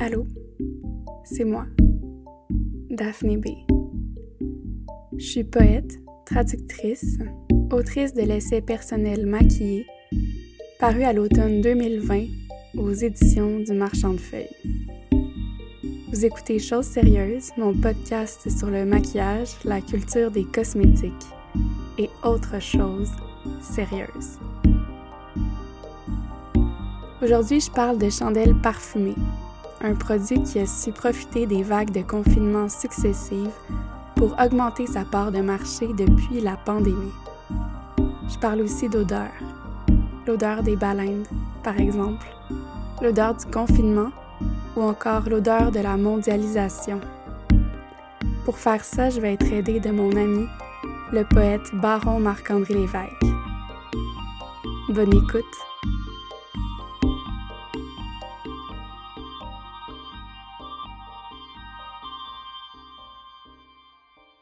Allô, c'est moi, Daphné B. Je suis poète, traductrice, autrice de l'essai personnel Maquillé, paru à l'automne 2020 aux éditions du Marchand de Feuilles. Vous écoutez Choses sérieuses, mon podcast sur le maquillage, la culture des cosmétiques et autres choses sérieuses. Aujourd'hui, je parle de chandelles parfumées un produit qui a su profiter des vagues de confinement successives pour augmenter sa part de marché depuis la pandémie. Je parle aussi d'odeur. L'odeur des baleines, par exemple, l'odeur du confinement ou encore l'odeur de la mondialisation. Pour faire ça, je vais être aidée de mon ami, le poète Baron Marc-André Lévesque. Bonne écoute!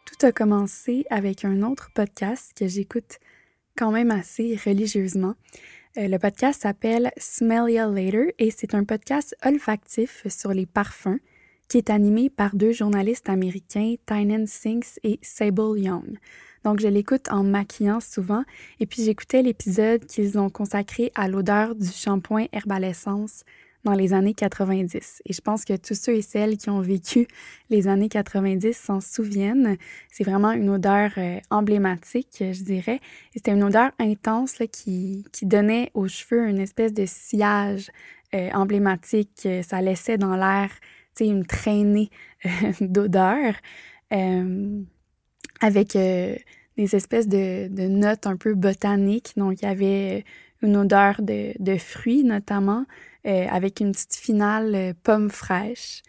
Tout a commencé avec un autre podcast que j'écoute quand même assez religieusement. Euh, le podcast s'appelle Smell Ya Later et c'est un podcast olfactif sur les parfums qui est animé par deux journalistes américains, Tynan Sinks et Sable Young. Donc, je l'écoute en maquillant souvent et puis j'écoutais l'épisode qu'ils ont consacré à l'odeur du shampoing Herbalescence dans les années 90. Et je pense que tous ceux et celles qui ont vécu les années 90 s'en souviennent. C'est vraiment une odeur euh, emblématique, je dirais. c'était une odeur intense qui, qui, donnait aux cheveux une espèce de sillage euh, emblématique. Ça laissait dans l'air une traînée euh, d'odeur avec des espèces de, notes un peu botaniques. Donc, il y avait une odeur de, de fruits notamment, euh, avec une petite finale euh, pomme fraîche.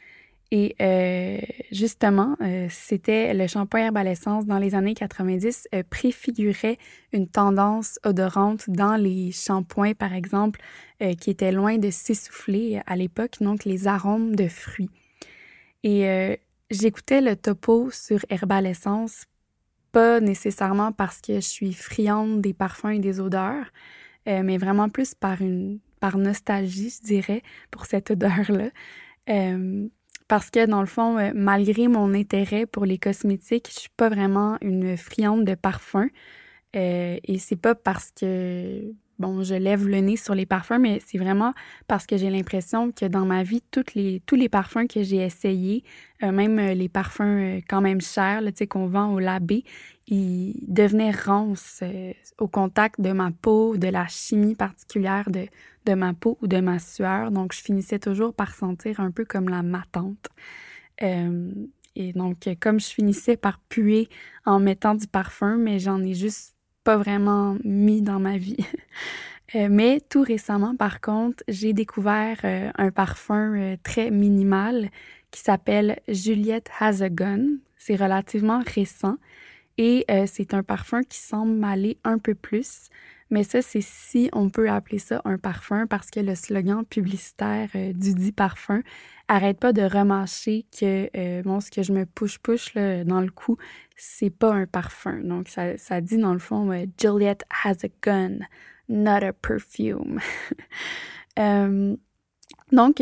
Et euh, justement, c'était le shampoing herbalescence dans les années 90 préfigurait une tendance odorante dans les shampoings, par exemple, qui étaient loin de s'essouffler à l'époque, donc les arômes de fruits. Et j'écoutais le topo sur herbalescence, pas nécessairement parce que je suis friande des parfums et des odeurs, mais vraiment plus par une par nostalgie, je dirais, pour cette odeur-là. Euh, parce que dans le fond, euh, malgré mon intérêt pour les cosmétiques, je suis pas vraiment une friande de parfums. Euh, et c'est pas parce que bon, je lève le nez sur les parfums, mais c'est vraiment parce que j'ai l'impression que dans ma vie, toutes les, tous les parfums que j'ai essayés, euh, même les parfums quand même chers, tu sais, qu'on vend au labé, ils devenaient ronces au contact de ma peau, de la chimie particulière de, de ma peau ou de ma sueur. Donc, je finissais toujours par sentir un peu comme la matante. Euh, et donc, comme je finissais par puer en mettant du parfum, mais j'en ai juste pas vraiment mis dans ma vie. Euh, mais tout récemment, par contre, j'ai découvert euh, un parfum très minimal qui s'appelle Juliette Has. C'est relativement récent et c'est un parfum qui semble m'aller un peu plus mais ça, c'est si on peut appeler ça un parfum parce que le slogan publicitaire euh, du dit parfum arrête pas de remâcher que euh, bon, ce que je me push-push dans le cou, c'est pas un parfum. Donc, ça, ça dit dans le fond Juliet has a gun, not a perfume. Euh, donc,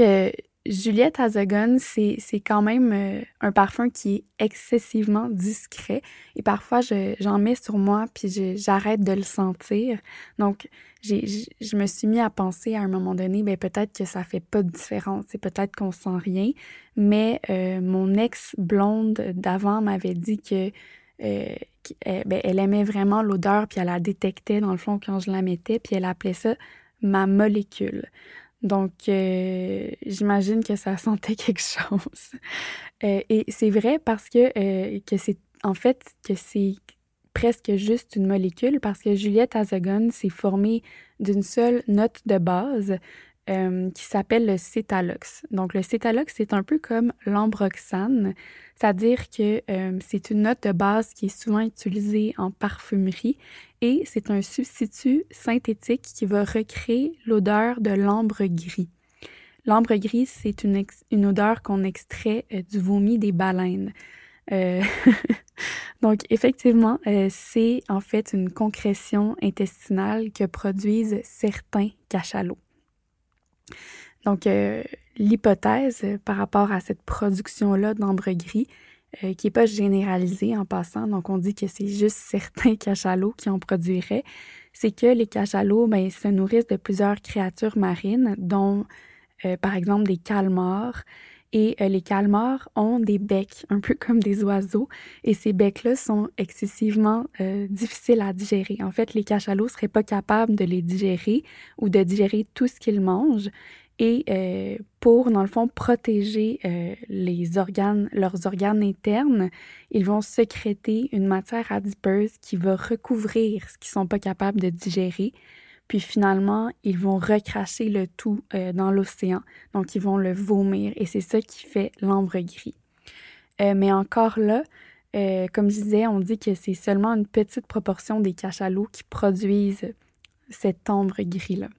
Juliette Hazagon, c'est quand même euh, un parfum qui est excessivement discret et parfois j'en mets sur moi puis j'arrête de le sentir. Donc, je me suis mis à penser à un moment donné, ben peut-être que ça fait pas de différence, c'est peut-être qu'on sent rien, mais euh, mon ex blonde d'avant m'avait dit que euh, ben, elle aimait vraiment l'odeur puis elle la détectait dans le fond quand je la mettais puis elle appelait ça ma molécule. Donc, euh, j'imagine que ça sentait quelque chose. Euh, et c'est vrai parce que, euh, que c'est en fait que c'est presque juste une molécule parce que Juliette Azagon s'est formée d'une seule note de base euh, qui s'appelle le cétalox. Donc, le cétalox, c'est un peu comme l'ambroxane, c'est-à-dire que euh, c'est une note de base qui est souvent utilisée en parfumerie et c'est un substitut synthétique qui va recréer l'odeur de l'ambre gris. L'ambre gris, c'est une, une, odeur qu'on extrait euh, du vomi des baleines. Donc, effectivement, c'est en fait une concrétion intestinale que produisent certains cachalots. Donc, euh, l'hypothèse euh, par rapport à cette production-là d'ambre gris, euh, qui n'est pas généralisée en passant, donc on dit que c'est juste certains cachalots qui en produiraient, c'est que les cachalots ben, se nourrissent de plusieurs créatures marines, dont par exemple des calmars. Et les calmars ont des becs, un peu comme des oiseaux, et ces becs-là sont excessivement difficiles à digérer. En fait, les cachalots seraient pas capables de les digérer ou de digérer tout ce qu'ils mangent. Et euh, pour, dans le fond, protéger euh, les organes, leurs organes internes, ils vont sécréter une matière adipeuse qui va recouvrir ce qu'ils sont pas capables de digérer. Puis finalement, ils vont recracher le tout euh, dans l'océan. Donc, ils vont le vomir. Et c'est ça qui fait l'ambre gris. mais encore là, comme je disais, on dit que c'est seulement une petite proportion des cachalots qui produisent cet ambre gris-là.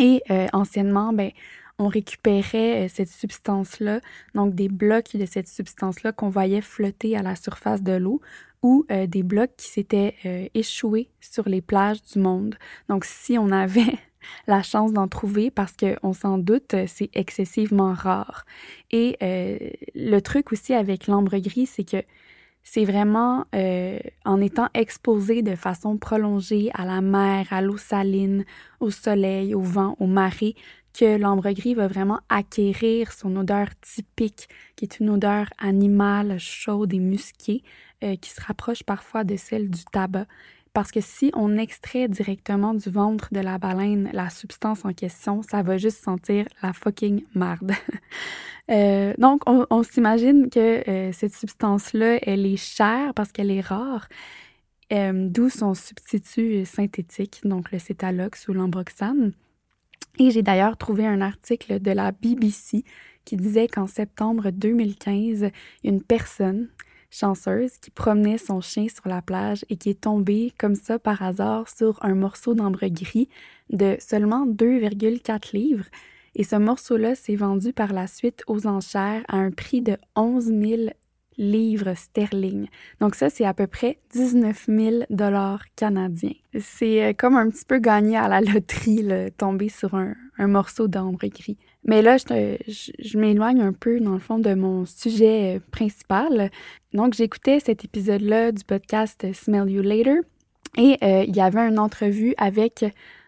Et euh, anciennement, ben, on récupérait euh, cette substance-là, donc des blocs de cette substance-là qu'on voyait flotter à la surface de l'eau ou euh, des blocs qui s'étaient échoués sur les plages du monde. Donc si on avait la chance d'en trouver, parce qu'on s'en doute, c'est excessivement rare. Et le truc aussi avec l'ambre gris, c'est que c'est vraiment euh, en étant exposé de façon prolongée à la mer, à l'eau saline, au soleil, au vent, au marée, que l'ambre gris va vraiment acquérir son odeur typique, qui est une odeur animale chaude et musquée, euh, qui se rapproche parfois de celle du tabac. Parce que si on extrait directement du ventre de la baleine la substance en question, ça va juste sentir la fucking marde. euh, donc, on, s'imagine que euh, cette substance-là, elle est chère parce qu'elle est rare, d'où son substitut synthétique, donc le cétalox ou l'ambroxane. Et j'ai d'ailleurs trouvé un article de la BBC qui disait qu'en septembre 2015, une personne chanceuse qui promenait son chien sur la plage et qui est tombée comme ça par hasard sur un morceau d'ambre gris de seulement 2,4 livres. Et ce morceau-là s'est vendu par la suite aux enchères à un prix de 11 000 livres sterling. Donc ça, c'est à peu près 19 000 dollars canadiens. C'est euh, comme un petit peu gagné à la loterie, là, tomber sur un, un morceau d'ambre gris. Mais là, je, je, m'éloigne un peu, dans le fond, de mon sujet euh, principal. Donc, j'écoutais cet épisode-là du podcast Smell You Later et euh, il y avait une entrevue avec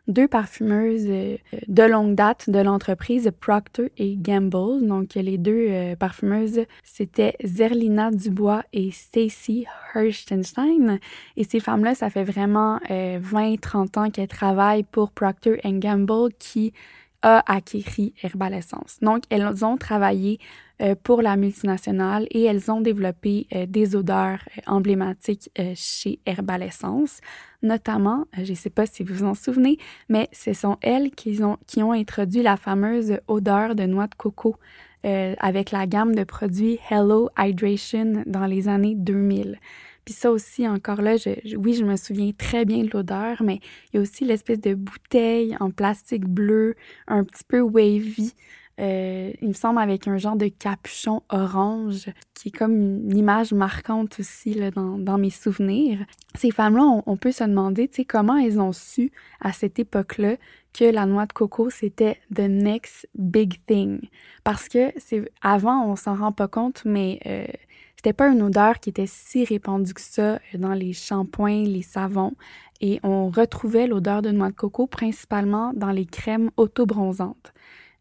deux parfumeuses euh, de longue date de l'entreprise Procter et Gamble. Donc, les deux parfumeuses, c'était Zerlina Dubois et Stacy Hirschenstein. Et ces femmes-là, ça fait vraiment 20-30 ans qu'elles travaillent pour Procter Gamble qui a acquis Herbalessence. Donc, elles ont travaillé euh, pour la multinationale et elles ont développé euh, des odeurs euh, emblématiques chez Herbalessence. Notamment, je ne sais pas si vous vous en souvenez, mais ce sont elles qui ont, qui ont introduit la fameuse odeur de noix de coco avec la gamme de produits Hello Hydration dans les années 2000. Puis ça aussi, encore là, oui, je me souviens très bien de l'odeur, mais il y a aussi l'espèce de bouteille en plastique bleu, un petit peu wavy. Euh, il me semble avec un genre de capuchon orange qui est comme une image marquante aussi là, dans, mes souvenirs. Ces femmes-là, on, peut se demander tu sais, comment elles ont su à cette époque-là que la noix de coco, c'était the next big thing. Parce que c'est avant, on s'en rend pas compte, mais euh, c'était pas une odeur qui était si répandue que ça euh, dans les shampoings, les savons, et on retrouvait l'odeur de noix de coco principalement dans les crèmes autobronzantes.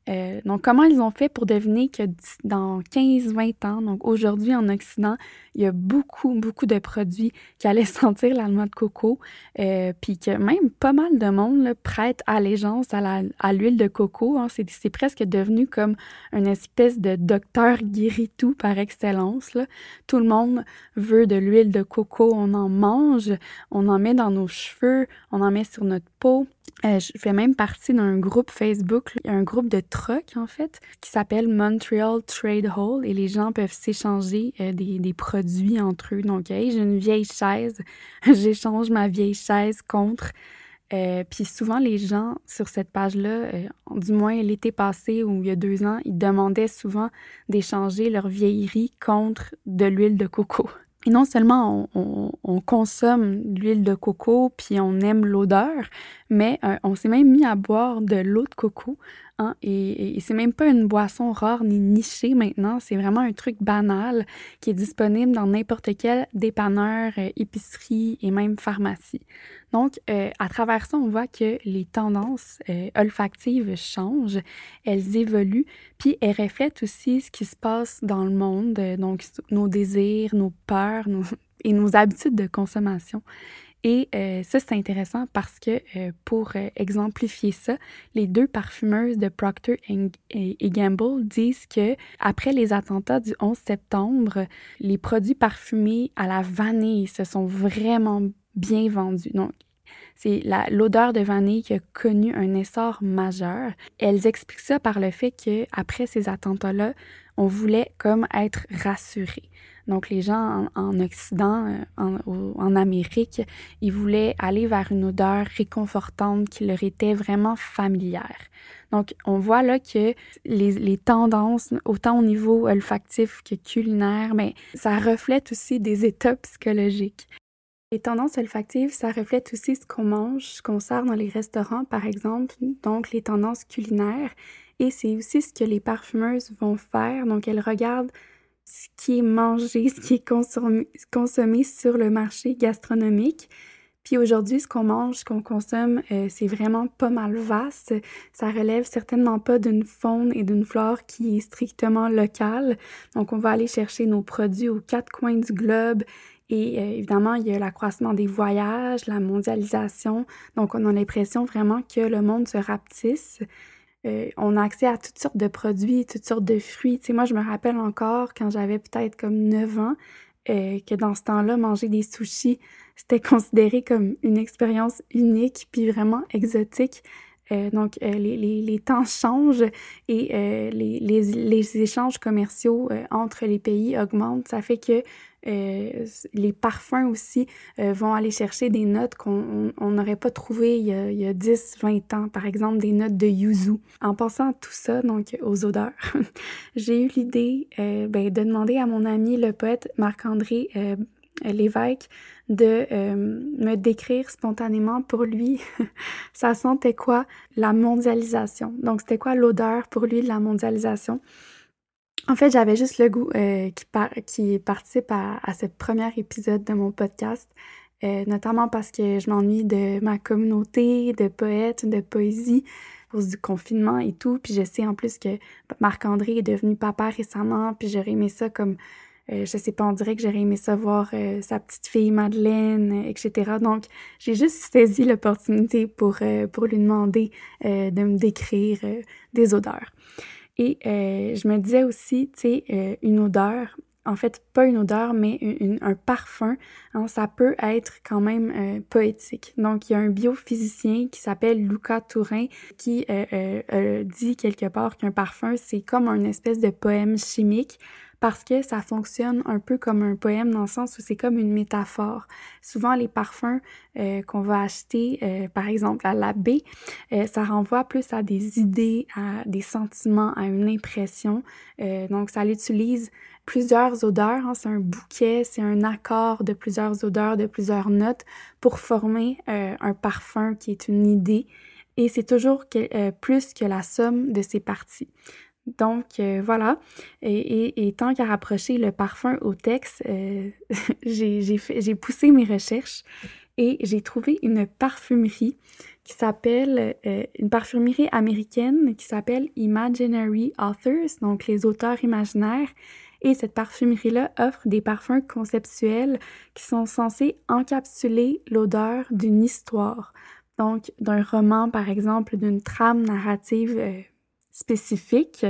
Euh, donc, comment ils ont fait pour deviner que dans 15-20 ans, donc aujourd'hui en Occident, il y a beaucoup, beaucoup de produits qui allaient sentir la de coco, euh, puis que même pas mal de monde là, prête allégeance à l'huile de coco. Hein. C'est presque devenu comme une espèce de docteur guéri-tout par excellence. Tout le monde veut de l'huile de coco, on en mange, on en met dans nos cheveux, on en met sur notre Euh, je fais même partie d'un groupe Facebook, un groupe de truck en fait, qui s'appelle Montreal Trade Hall et les gens peuvent s'échanger euh, des, produits entre eux. Donc, j'ai une vieille chaise, j'échange ma vieille chaise contre. Euh, puis souvent, les gens sur cette page-là, du moins l'été passé ou il y a deux ans, ils demandaient souvent d'échanger leur vieillerie contre de l'huile de coco. Et non seulement on, consomme l'huile de coco, puis on aime l'odeur, mais euh, on s'est même mis à boire de l'eau de coco. Hein, et, c'est même pas une boisson rare ni nichée maintenant, c'est vraiment un truc banal qui est disponible dans n'importe quel dépanneur, euh, épicerie et même pharmacie. Donc, euh, à travers ça, on voit que les tendances olfactives changent, elles évoluent, puis elles reflètent aussi ce qui se passe dans le monde, donc nos désirs, nos peurs et nos habitudes de consommation. Et euh, ça, c'est intéressant parce que euh, pour euh, exemplifier ça, les deux parfumeuses de Procter et Gamble disent que après les attentats du 11 septembre, les produits parfumés à la vanille se sont vraiment bien vendus. Donc, c'est l'odeur de vanille qui a connu un essor majeur. Elles expliquent ça par le fait que après ces attentats-là, on voulait comme être rassurés. Donc, les gens en, Occident, euh, en, en, Amérique, ils voulaient aller vers une odeur réconfortante qui leur était vraiment familière. Donc, on voit là que les, les tendances, autant au niveau olfactif que culinaire, mais ça reflète aussi des états psychologiques. Les tendances olfactives, ça reflète aussi ce qu'on mange, ce qu'on sert dans les restaurants, par exemple, donc les tendances culinaires. Et c'est aussi ce que les parfumeuses vont faire. Donc, elles regardent ce qui est mangé, ce qui est consommé, sur le marché gastronomique. Puis aujourd'hui, ce qu'on mange, ce qu'on consomme, euh, c'est vraiment pas mal vaste. Ça relève certainement pas d'une faune et d'une flore qui est strictement locale. Donc, on va aller chercher nos produits aux quatre coins du globe. Et euh, évidemment, il y a l'accroissement des voyages, la mondialisation. Donc, on a l'impression vraiment que le monde se rapetisse. Euh, on a accès à toutes sortes de produits, toutes sortes de fruits. Tu sais, moi, je me rappelle encore quand j'avais peut-être comme 9 ans, euh, que dans ce temps-là, manger des sushis, c'était considéré comme une expérience unique puis vraiment exotique. Euh, donc, les, les, les, temps changent et les, les, échanges commerciaux entre les pays augmentent. Ça fait que euh, les parfums aussi euh, vont aller chercher des notes qu'on n'aurait pas trouvées il y, a, il y a 10, 20 ans, par exemple des notes de yuzu. En pensant à tout ça, donc aux odeurs, j'ai eu l'idée euh, ben, de demander à mon ami le poète Marc-André Lévesque de me décrire spontanément pour lui, ça sentait quoi la mondialisation. Donc c'était quoi l'odeur pour lui de la mondialisation? En fait, j'avais juste le goût euh, qui, participe à, ce premier épisode de mon podcast, euh, notamment parce que je m'ennuie de ma communauté de poètes, de poésie, à cause du confinement et tout. Puis je sais en plus que Marc-André est devenu papa récemment, puis j'aurais aimé ça comme, euh, je sais pas, on dirait que j'aurais aimé ça voir sa petite fille Madeleine, etc. Donc, j'ai juste saisi l'opportunité pour lui demander de me décrire des odeurs. Et euh, je me disais aussi, tu sais, euh, une odeur, en fait, pas une odeur, mais un parfum, hein, ça peut être quand même euh, poétique. Donc, il y a un biophysicien qui s'appelle Luca Tourin qui dit quelque part qu'un parfum, c'est comme une espèce de poème chimique parce que ça fonctionne un peu comme un poème dans le sens où c'est comme une métaphore. Souvent, les parfums euh, qu'on va acheter, euh, par exemple à l'abbé, euh, ça renvoie plus à des idées, à des sentiments, à une impression. donc, ça l'utilise plusieurs odeurs. Hein, c'est un bouquet, c'est un accord de plusieurs odeurs, de plusieurs notes pour former un parfum qui est une idée. Et c'est toujours plus que la somme de ses parties. Donc euh, voilà, et, tant qu'à rapprocher le parfum au texte, euh, j'ai poussé mes recherches et j'ai trouvé une parfumerie qui s'appelle, euh, une parfumerie américaine qui s'appelle Imaginary Authors, donc les auteurs imaginaires. Et cette parfumerie-là offre des parfums conceptuels qui sont censés encapsuler l'odeur d'une histoire. Donc, d'un roman, par exemple, d'une trame narrative euh, spécifique.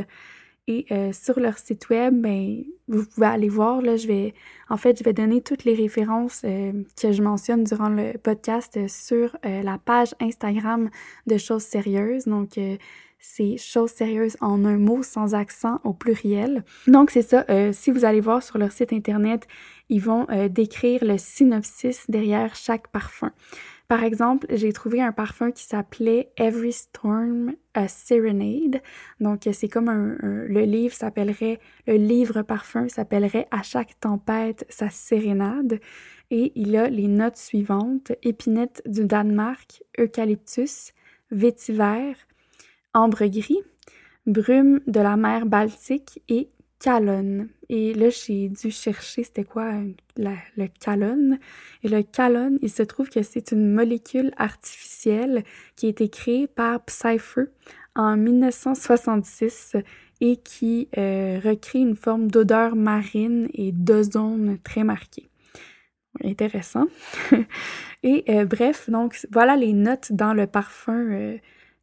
Et euh, sur leur site web, ben, vous pouvez aller voir. Là, je vais, en fait, je vais donner toutes les références euh, que je mentionne durant le podcast sur euh, la page Instagram de Choses Sérieuses. Donc, c'est Choses Sérieuses en un mot sans accent au pluriel. Donc, c'est ça. si vous allez voir sur leur site internet, ils vont décrire le synopsis derrière chaque parfum. Par exemple, j'ai trouvé un parfum qui s'appelait Every Storm a Serenade. Donc, c'est comme un, le livre s'appellerait, le livre parfum s'appellerait À chaque tempête, sa sérénade. Et il a les notes suivantes épinette du Danemark, eucalyptus, vétiver, ambre gris, brume de la mer Baltique et calonne. Et là, j'ai dû chercher c'était quoi le calonne. Et le calonne, il se trouve que c'est une molécule artificielle qui a été créée par Psyfer en 1966 et qui euh, recrée une forme d'odeur marine et d'ozone très marquée. Intéressant. et euh, bref, donc voilà les notes dans le parfum euh,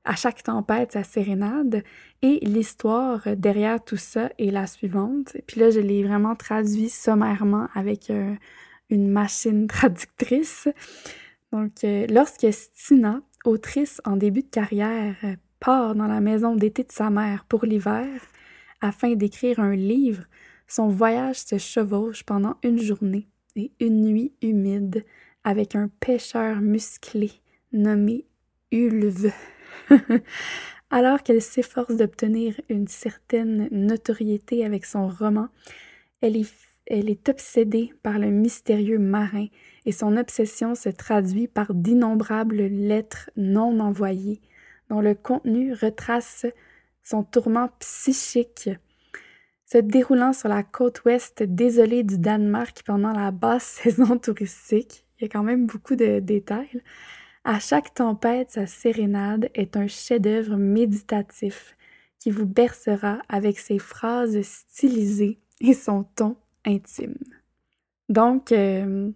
à chaque tempête, sa sérénade. Et l'histoire derrière tout ça est la suivante. Puis là, je l'ai vraiment traduit sommairement avec euh, une machine traductrice. Donc, euh, lorsque Stina, autrice en début de carrière, part dans la maison d'été de sa mère pour l'hiver afin d'écrire un livre, son voyage se chevauche pendant une journée et une nuit humide avec un pêcheur musclé nommé Ulve. Alors qu'elle s'efforce d'obtenir une certaine notoriété avec son roman, elle est, obsédée par le mystérieux marin et son obsession se traduit par d'innombrables lettres non envoyées dont le contenu retrace son tourment psychique. Se déroulant sur la côte ouest désolée du Danemark pendant la basse saison touristique, il y a quand même beaucoup de détails, à chaque tempête, sa sérénade est un chef-d'œuvre méditatif qui vous bercera avec ses phrases stylisées et son ton intime. Donc, euh,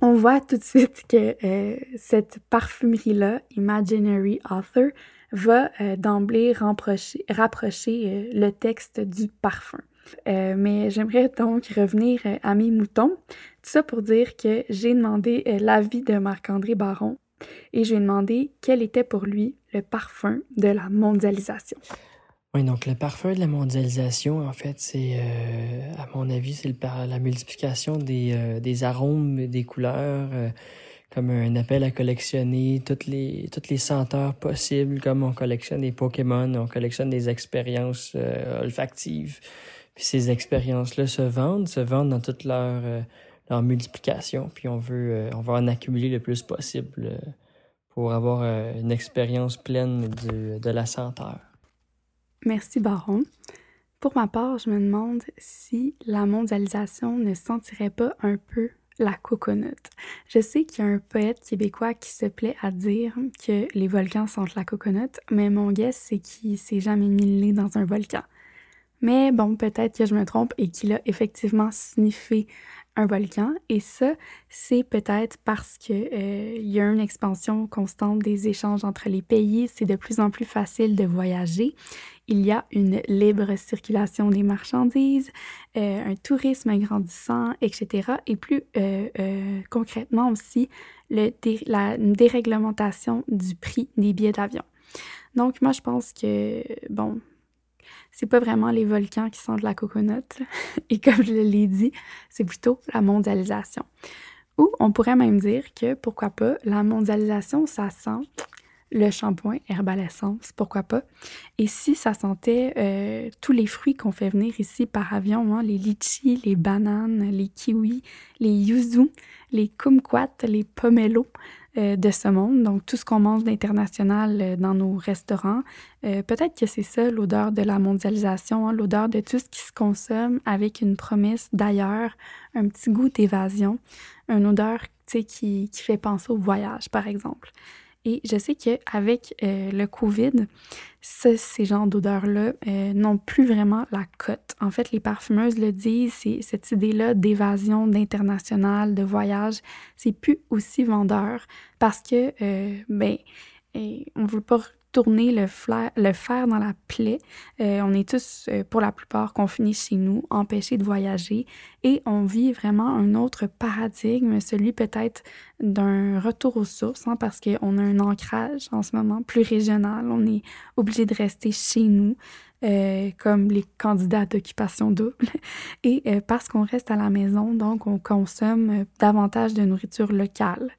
on voit tout de suite que euh, cette parfumerie-là, Imaginary Author, va euh, d'emblée rapprocher, le texte du parfum. mais j'aimerais donc revenir à mes moutons. Tout ça pour dire que j'ai demandé l'avis de Marc-André Baron et je lui ai demandé quel était pour lui le parfum de la mondialisation. Oui, donc le parfum de la mondialisation, en fait, c'est, euh, à mon avis, c'est la multiplication des, euh, des arômes, des couleurs, euh, comme un appel à collectionner toutes les, toutes les senteurs possibles, comme on collectionne des Pokémon, on collectionne des expériences olfactives. Puis ces expériences-là se vendent, se vendent dans toute leur en multiplication, puis on veut, euh, on en accumuler le plus possible euh, pour avoir euh, une expérience pleine de la senteur. Merci, Baron. Pour ma part, je me demande si la mondialisation ne sentirait pas un peu la coconut. Je sais qu'il y a un poète québécois qui se plaît à dire que les volcans sentent la coconut, mais mon guess, c'est qu'il s'est jamais mis le nez dans un volcan. Mais bon, peut-être que je me trompe et qu'il a effectivement sniffé un volcan. Et ça, c'est peut-être parce qu'il euh, y a une expansion constante des échanges entre les pays. C'est de plus en plus facile de voyager. Il y a une libre circulation des marchandises, euh, un tourisme grandissant, etc. Et plus euh, concrètement aussi, la déréglementation du prix des billets d'avion. Donc, moi, je pense que, bon, c'est pas vraiment les volcans qui de la coconut. Et comme je l'ai dit, c'est plutôt la mondialisation. Ou on pourrait même dire que, pourquoi pas, la mondialisation, ça sent le shampoing Herbal Essence, pourquoi pas. Et si ça sentait euh, tous les fruits qu'on fait venir ici par avion, hein, les litchis, les bananes, les kiwis, les yuzu, les kumquats, les pomelos, de ce monde, donc tout ce qu'on mange d'international euh, dans nos restaurants. Euh, peut-être que c'est ça l'odeur de la mondialisation, hein, l'odeur de tout ce qui se consomme avec une promesse d'ailleurs, un petit goût d'évasion, une odeur qui, qui fait penser au voyage, par exemple. Et je sais qu'avec euh, le COVID, ces genres d'odeurs-là euh, n'ont plus vraiment la cote. En fait, les parfumeuses le disent, c'est cette idée-là d'évasion, d'international, de voyage, c'est plus aussi vendeur parce que, euh, ben, on veut pas tourner le, fer dans la plaie. Euh, on est tous, euh, pour la plupart, confinés chez nous, empêchés de voyager et on vit vraiment un autre paradigme, celui peut-être d'un retour aux sources, hein, parce qu'on a un ancrage en ce moment plus régional. On est obligé de rester chez nous. Euh, comme les candidats d'occupation double. Et parce qu'on reste à la maison, donc on consomme davantage de nourriture locale.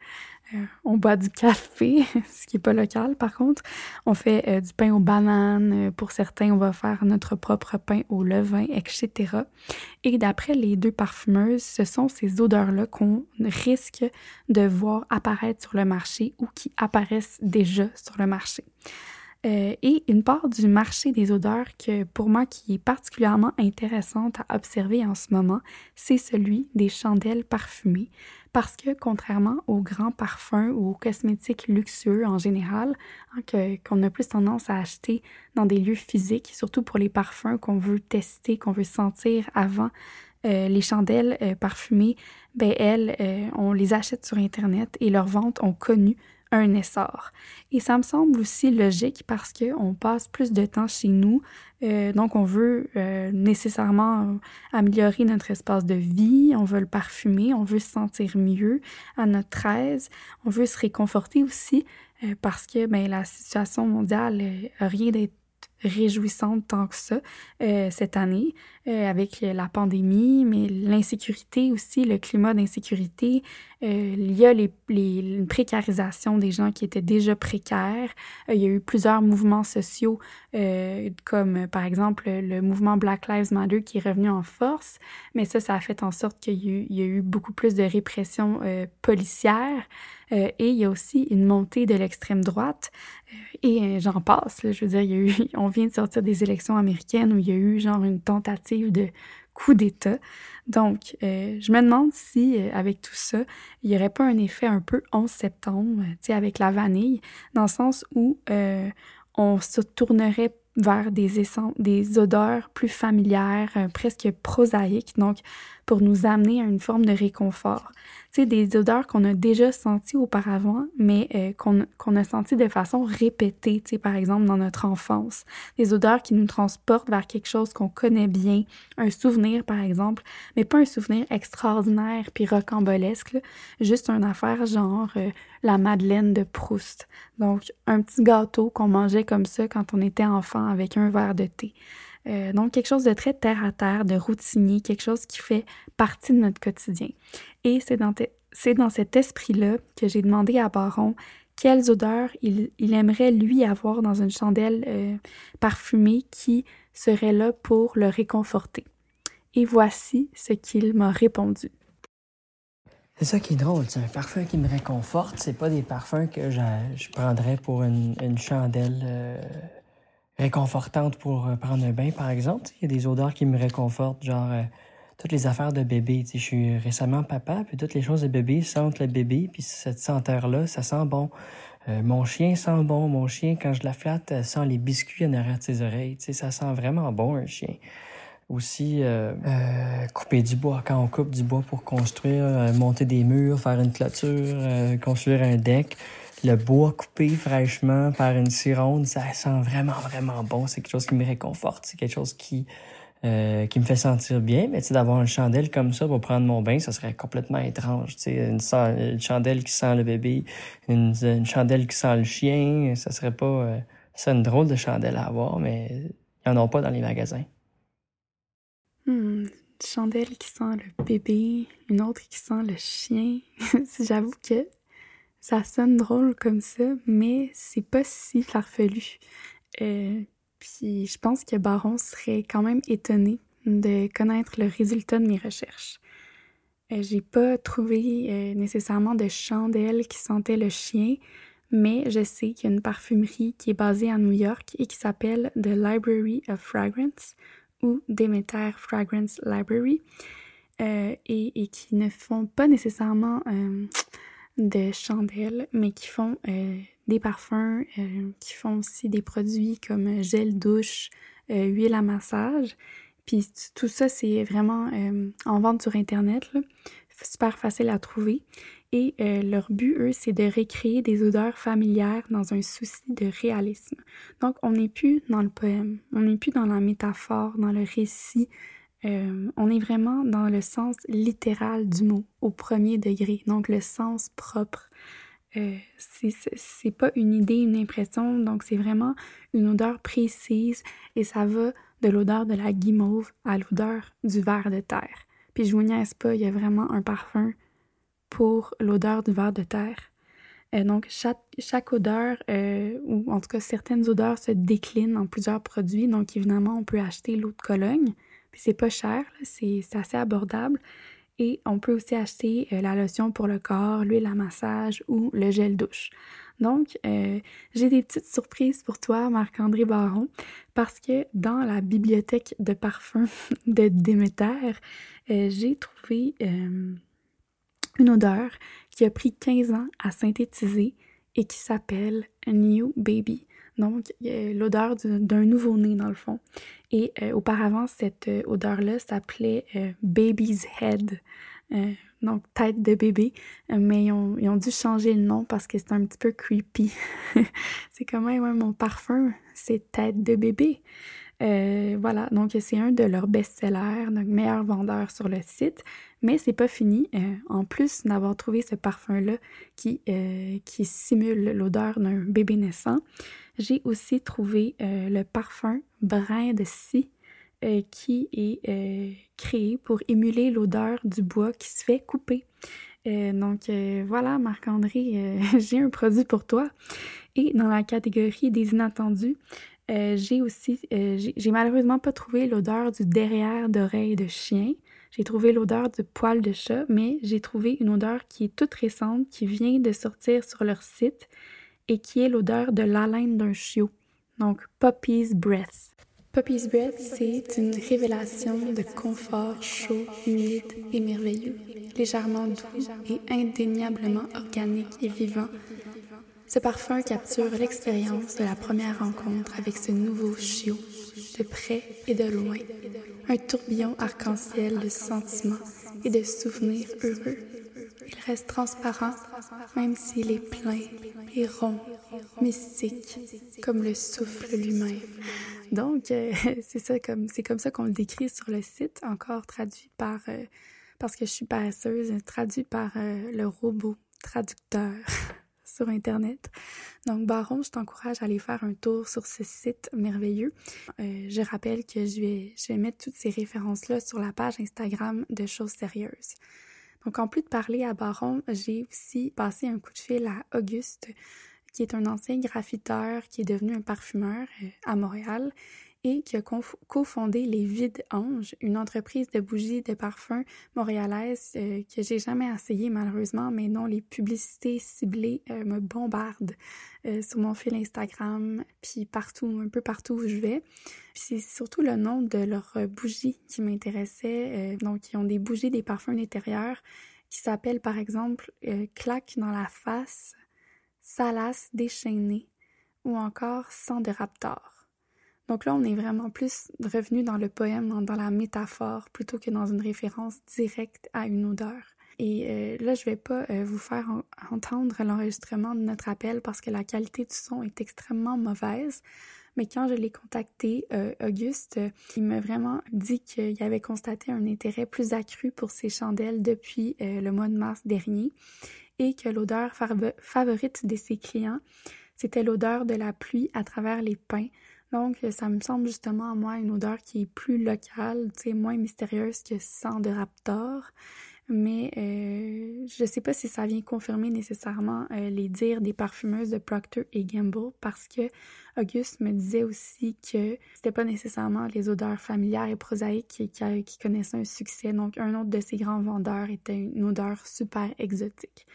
Euh, on boit du café, ce qui n'est pas local par contre. On fait euh, du pain aux bananes. Euh, pour certains, on va faire notre propre pain au levain, etc. Et d'après les deux parfumeuses, ce sont ces odeurs-là qu'on risque de voir apparaître sur le marché ou qui apparaissent déjà sur le marché. Et une part du marché des odeurs que pour moi qui est particulièrement intéressante à observer en ce moment, c'est celui des chandelles parfumées. Parce que contrairement aux grands parfums ou aux cosmétiques luxueux en général, hein, qu'on a plus tendance à acheter dans des lieux physiques, surtout pour les parfums qu'on veut tester, qu'on veut sentir avant, euh, les chandelles euh, parfumées, ben elles, euh, on les achète sur Internet et leurs ventes ont connu un essor. Et ça me semble aussi logique parce qu'on passe plus de temps chez nous, euh, donc on veut euh, nécessairement améliorer notre espace de vie, on veut le parfumer, on veut se sentir mieux à notre aise, on veut se réconforter aussi euh, parce que ben, la situation mondiale n'a rien d'être réjouissante tant que ça cette année avec la pandémie, mais l'insécurité aussi, le climat d'insécurité. Euh, il y a les, les, une précarisation des gens qui étaient déjà précaires. il y a eu plusieurs mouvements sociaux, comme par exemple le mouvement Black Lives Matter qui est revenu en force, mais ça, ça a fait en sorte qu'il y, a eu beaucoup plus de répression policière. Euh, et il y a aussi une montée de l'extrême droite. Euh, et euh, j'en passe. je veux dire, il y a eu, on vient de sortir des élections américaines où il y a eu genre une tentative de coup d'État. Donc, je me demande si, avec tout ça, il n'y aurait pas un effet un peu 11 septembre, tu sais, avec la vanille, dans le sens où on se tournerait vers des, des odeurs plus familières, presque prosaïques, donc pour nous amener à une forme de réconfort sais, des odeurs qu'on a déjà senties auparavant, mais euh, qu'on a senties de façon répétée, tu sais, par exemple dans notre enfance. Des odeurs qui nous transportent vers quelque chose qu'on connaît bien, un souvenir par exemple, mais pas un souvenir extraordinaire puis rocambolesque, juste une affaire genre euh, la Madeleine de Proust. Donc, un petit gâteau qu'on mangeait comme ça quand on était enfant avec un verre de thé. Euh, donc, quelque chose de très terre à terre, de routinier, quelque chose qui fait partie de notre quotidien. Et c'est dans, dans, cet esprit-là que j'ai demandé à Baron quelles odeurs il, aimerait lui avoir dans une chandelle euh, parfumée qui serait là pour le réconforter. Et voici ce qu'il m'a répondu. C'est ça qui est drôle, c'est un parfum qui me réconforte, c'est pas des parfums que je, prendrais pour une, chandelle euh, réconfortante pour euh, prendre un bain, par exemple. Il y a des odeurs qui me réconfortent, genre euh, toutes les affaires de bébé. Je suis récemment papa, puis toutes les choses de bébé sentent le bébé, puis cette senteur-là, ça sent bon. Euh, mon chien sent bon. Mon chien, quand je la flatte, sent les biscuits en arrière de ses oreilles. ça sent vraiment bon, un chien. Aussi, couper du bois. Quand on coupe du bois pour construire, monter des murs, faire une clôture, construire un deck, le bois coupé fraîchement par une cironde, ça sent vraiment, vraiment bon. C'est quelque chose qui me réconforte. C'est quelque chose qui, euh, qui me fait sentir bien. Mais d'avoir une chandelle comme ça pour prendre mon bain, ça serait complètement étrange. Une, une chandelle qui sent le bébé, une, chandelle qui sent le chien, ça serait pas... Euh, c'est une drôle de chandelle à avoir, mais il n'y en a pas dans les magasins. Hmm, une chandelle qui sent le bébé, une autre qui sent le chien. J'avoue que ça sonne drôle comme ça, mais c'est pas si farfelu. Euh, puis je pense que Baron serait quand même étonné de connaître le résultat de mes recherches. Euh, j'ai pas trouvé euh, nécessairement de chandelle qui sentait le chien, mais je sais qu'il y a une parfumerie qui est basée à New York et qui s'appelle The Library of Fragrance ou Demeter Fragrance Library euh, et, qui ne font pas nécessairement de chandelles, mais qui font des parfums, qui font aussi des produits comme gel douche, huile à massage. Puis tout ça, c'est vraiment euh, en vente sur Internet, super facile à trouver. Et euh, leur but, eux, c'est de recréer des odeurs familières dans un souci de réalisme. Donc, on n'est plus dans le poème, on n'est plus dans la métaphore, dans le récit. Euh, on est vraiment dans le sens littéral du mot, au premier degré, donc le sens propre. Euh, c'est pas une idée, une impression, donc c'est vraiment une odeur précise et ça va de l'odeur de la guimauve à l'odeur du ver de terre. Puis je vous niaise pas, il y a vraiment un parfum pour l'odeur du ver de terre. Euh, donc chaque, odeur, euh, ou en tout cas certaines odeurs se déclinent en plusieurs produits. Donc évidemment, on peut acheter l'eau de Cologne, c'est pas cher, c'est assez abordable. Et on peut aussi acheter euh, la lotion pour le corps, l'huile à massage ou le gel douche. Donc, euh, j'ai des petites surprises pour toi, Marc-André Baron, parce que dans la bibliothèque de parfums de Déméter, euh, j'ai trouvé une odeur qui a pris 15 ans à synthétiser et qui s'appelle New Baby. Donc, l'odeur d'un nouveau-né dans le fond. Et euh, auparavant, cette euh, odeur-là s'appelait euh, Baby's Head, donc tête de bébé, mais ils ont, dû changer le nom parce que c'est un petit peu creepy. c'est comme, ouais, mon parfum, c'est tête de bébé. Voilà, donc c'est un de leurs best-sellers, donc meilleur vendeur sur le site. Mais c'est pas fini. en plus d'avoir trouvé ce parfum-là qui, qui simule l'odeur d'un bébé naissant, j'ai aussi trouvé euh, le parfum brin de scie euh, qui est euh, créé pour émuler l'odeur du bois qui se fait couper. donc voilà, Marc-André, j'ai un produit pour toi. Et dans la catégorie des inattendus, j'ai aussi, j'ai malheureusement pas trouvé l'odeur du derrière d'oreille de chien. J'ai trouvé l'odeur du poil de chat, mais j'ai trouvé une odeur qui est toute récente, qui vient de sortir sur leur site et qui est l'odeur de l'haleine d'un chiot, donc Puppy's Breath. Puppy's Breath, c'est une révélation de confort chaud, humide et merveilleux, légèrement doux et indéniablement organique et vivant. Ce parfum capture l'expérience de la première rencontre avec ce nouveau chiot, de près et de loin. Un tourbillon arc-en-ciel de sentiments et de souvenirs heureux. Il reste transparent, même s'il est plein et rond, mystique, comme le souffle lui-même. Donc, euh, c'est ça comme c'est comme ça qu'on le décrit sur le site, encore traduit par euh, parce que je suis paresseuse, traduit par euh, le robot traducteur internet. Donc Baron, je t'encourage à aller faire un tour sur ce site merveilleux. je rappelle que je vais je vais mettre toutes ces références là sur la page Instagram de choses sérieuses. Donc, en plus de parler à Baron, j'ai aussi passé un coup de fil à Auguste, qui est un ancien graffiteur qui est devenu un parfumeur euh, à Montréal et qui a cofondé les Vides Anges, une entreprise de bougies de parfums montréalaise euh, que j'ai jamais essayé malheureusement, mais dont les publicités ciblées euh, me bombardent euh, sur mon fil Instagram, puis partout, un peu partout où je vais. c'est surtout le nom de leurs bougies qui m'intéressait. donc, ils ont des bougies, des parfums intérieurs qui s'appellent par exemple Claque dans la face, Salas déchaîné ou encore Sang de Raptor. Donc là, on est vraiment plus revenu dans le poème, dans la métaphore, plutôt que dans une référence directe à une odeur. Et euh, là, je vais pas euh, vous faire entendre l'enregistrement de notre appel parce que la qualité du son est extrêmement mauvaise. Mais quand je l'ai contacté, euh, Auguste, il m'a vraiment dit qu'il avait constaté un intérêt plus accru pour ces chandelles depuis le mois de mars dernier et que l'odeur favorite de ses clients, c'était l'odeur de la pluie à travers les pins, donc, ça me semble justement à moi une odeur qui est plus locale, tu sais, moins mystérieuse que sang de raptor. mais euh, je ne sais pas si ça vient confirmer nécessairement euh, les dires des parfumeuses de Procter et Gamble parce que Auguste me disait aussi que c'était pas nécessairement les odeurs familières et prosaïques qui, connaissaient un succès. Donc, un autre de ces grands vendeurs était une odeur super exotique.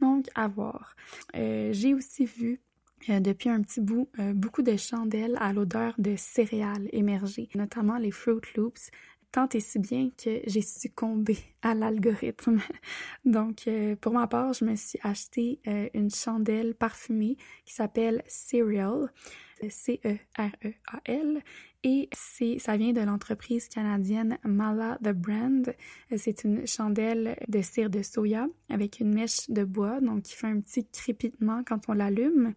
Donc, à voir. Euh, j'ai aussi vu depuis un petit bout, beaucoup de chandelles à l'odeur de céréales émergées, notamment les Fruit Loops, tant et si bien que j'ai succombé à l'algorithme. Donc, euh, pour ma part, je me suis acheté euh, une chandelle parfumée qui s'appelle Cereal, C-E-R-E-A-L, et ça vient de l'entreprise canadienne Mala The Brand. C'est une chandelle de cire de soya avec une mèche de bois, donc qui fait un petit crépitement quand on l'allume.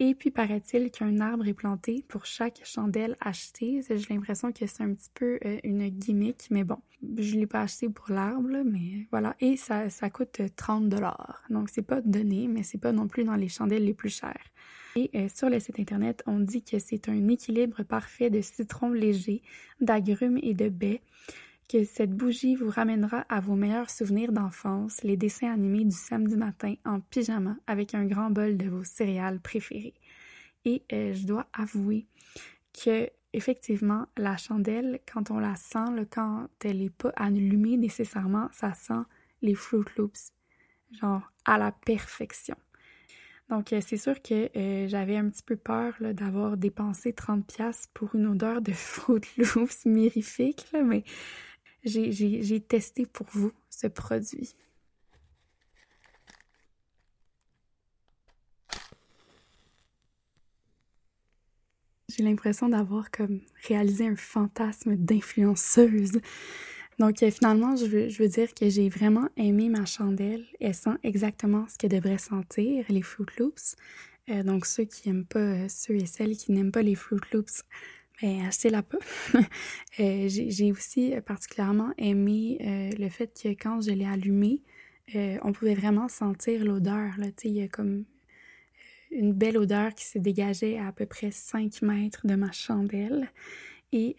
Et puis, paraît-il qu'un arbre est planté pour chaque chandelle achetée. J'ai l'impression que c'est un petit peu euh, une gimmick, mais bon, je l'ai pas acheté pour l'arbre, mais voilà. Et ça, ça coûte 30 dollars. Donc, c'est pas donné, mais c'est pas non plus dans les chandelles les plus chères. Et euh, sur le site internet, on dit que c'est un équilibre parfait de citron léger, d'agrumes et de baies que cette bougie vous ramènera à vos meilleurs souvenirs d'enfance, les dessins animés du samedi matin en pyjama avec un grand bol de vos céréales préférées. Et euh, je dois avouer que effectivement, la chandelle, quand on la sent, quand elle n'est pas allumée nécessairement, ça sent les Fruit Loops, genre à la perfection. Donc, euh, c'est sûr que euh, j'avais un petit peu peur d'avoir dépensé 30$ pour une odeur de Fruit Loops mirifique, mais j'ai testé pour vous ce produit. J'ai l'impression d'avoir comme réalisé un fantasme d'influenceuse. Donc euh, finalement, je veux, dire que j'ai vraiment aimé ma chandelle. Elle sent exactement ce qu'elle devrait sentir, les Fruit Loops. Euh, donc ceux qui aiment pas, euh, ceux et celles qui n'aiment pas les Fruit Loops, achetez-la pas. euh, j'ai aussi particulièrement aimé euh, le fait que quand je l'ai allumée, euh, on pouvait vraiment sentir l'odeur. Il y a comme euh, une belle odeur qui se dégageait à à peu près 5 mètres de ma chandelle. Et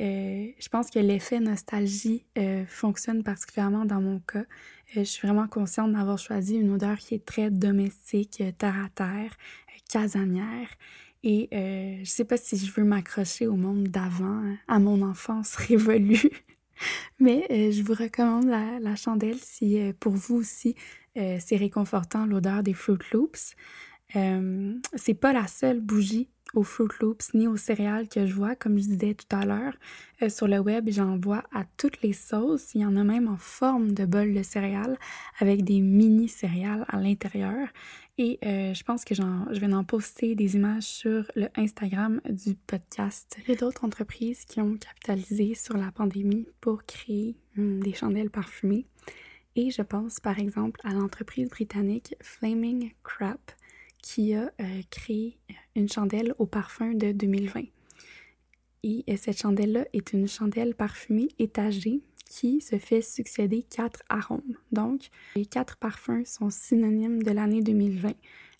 je pense que l'effet nostalgie fonctionne particulièrement dans mon cas. je suis vraiment consciente d'avoir choisi une odeur qui est très domestique, terre à terre, casanière. Et euh, je sais pas si je veux m'accrocher au monde d'avant, hein, à mon enfance révolue. Mais euh, je vous recommande la, chandelle si euh, pour vous aussi c'est réconfortant l'odeur des Fruit Loops. c'est pas la seule bougie aux Fruit Loops ni aux céréales que je vois. Comme je disais tout à l'heure, sur le web, j'en vois à toutes les sauces. Il y en a même en forme de bol de céréales avec des mini céréales à l'intérieur. Et euh, je pense que je vais en poster des images sur le Instagram du podcast. Il y a d'autres entreprises qui ont capitalisé sur la pandémie pour créer hum, des chandelles parfumées. Et je pense par exemple à l'entreprise britannique Flaming Crap qui a euh, créé une chandelle au parfum de 2020. Et euh, cette chandelle-là est une chandelle parfumée étagée qui se fait succéder quatre arômes. Donc, les quatre parfums sont synonymes de l'année 2020.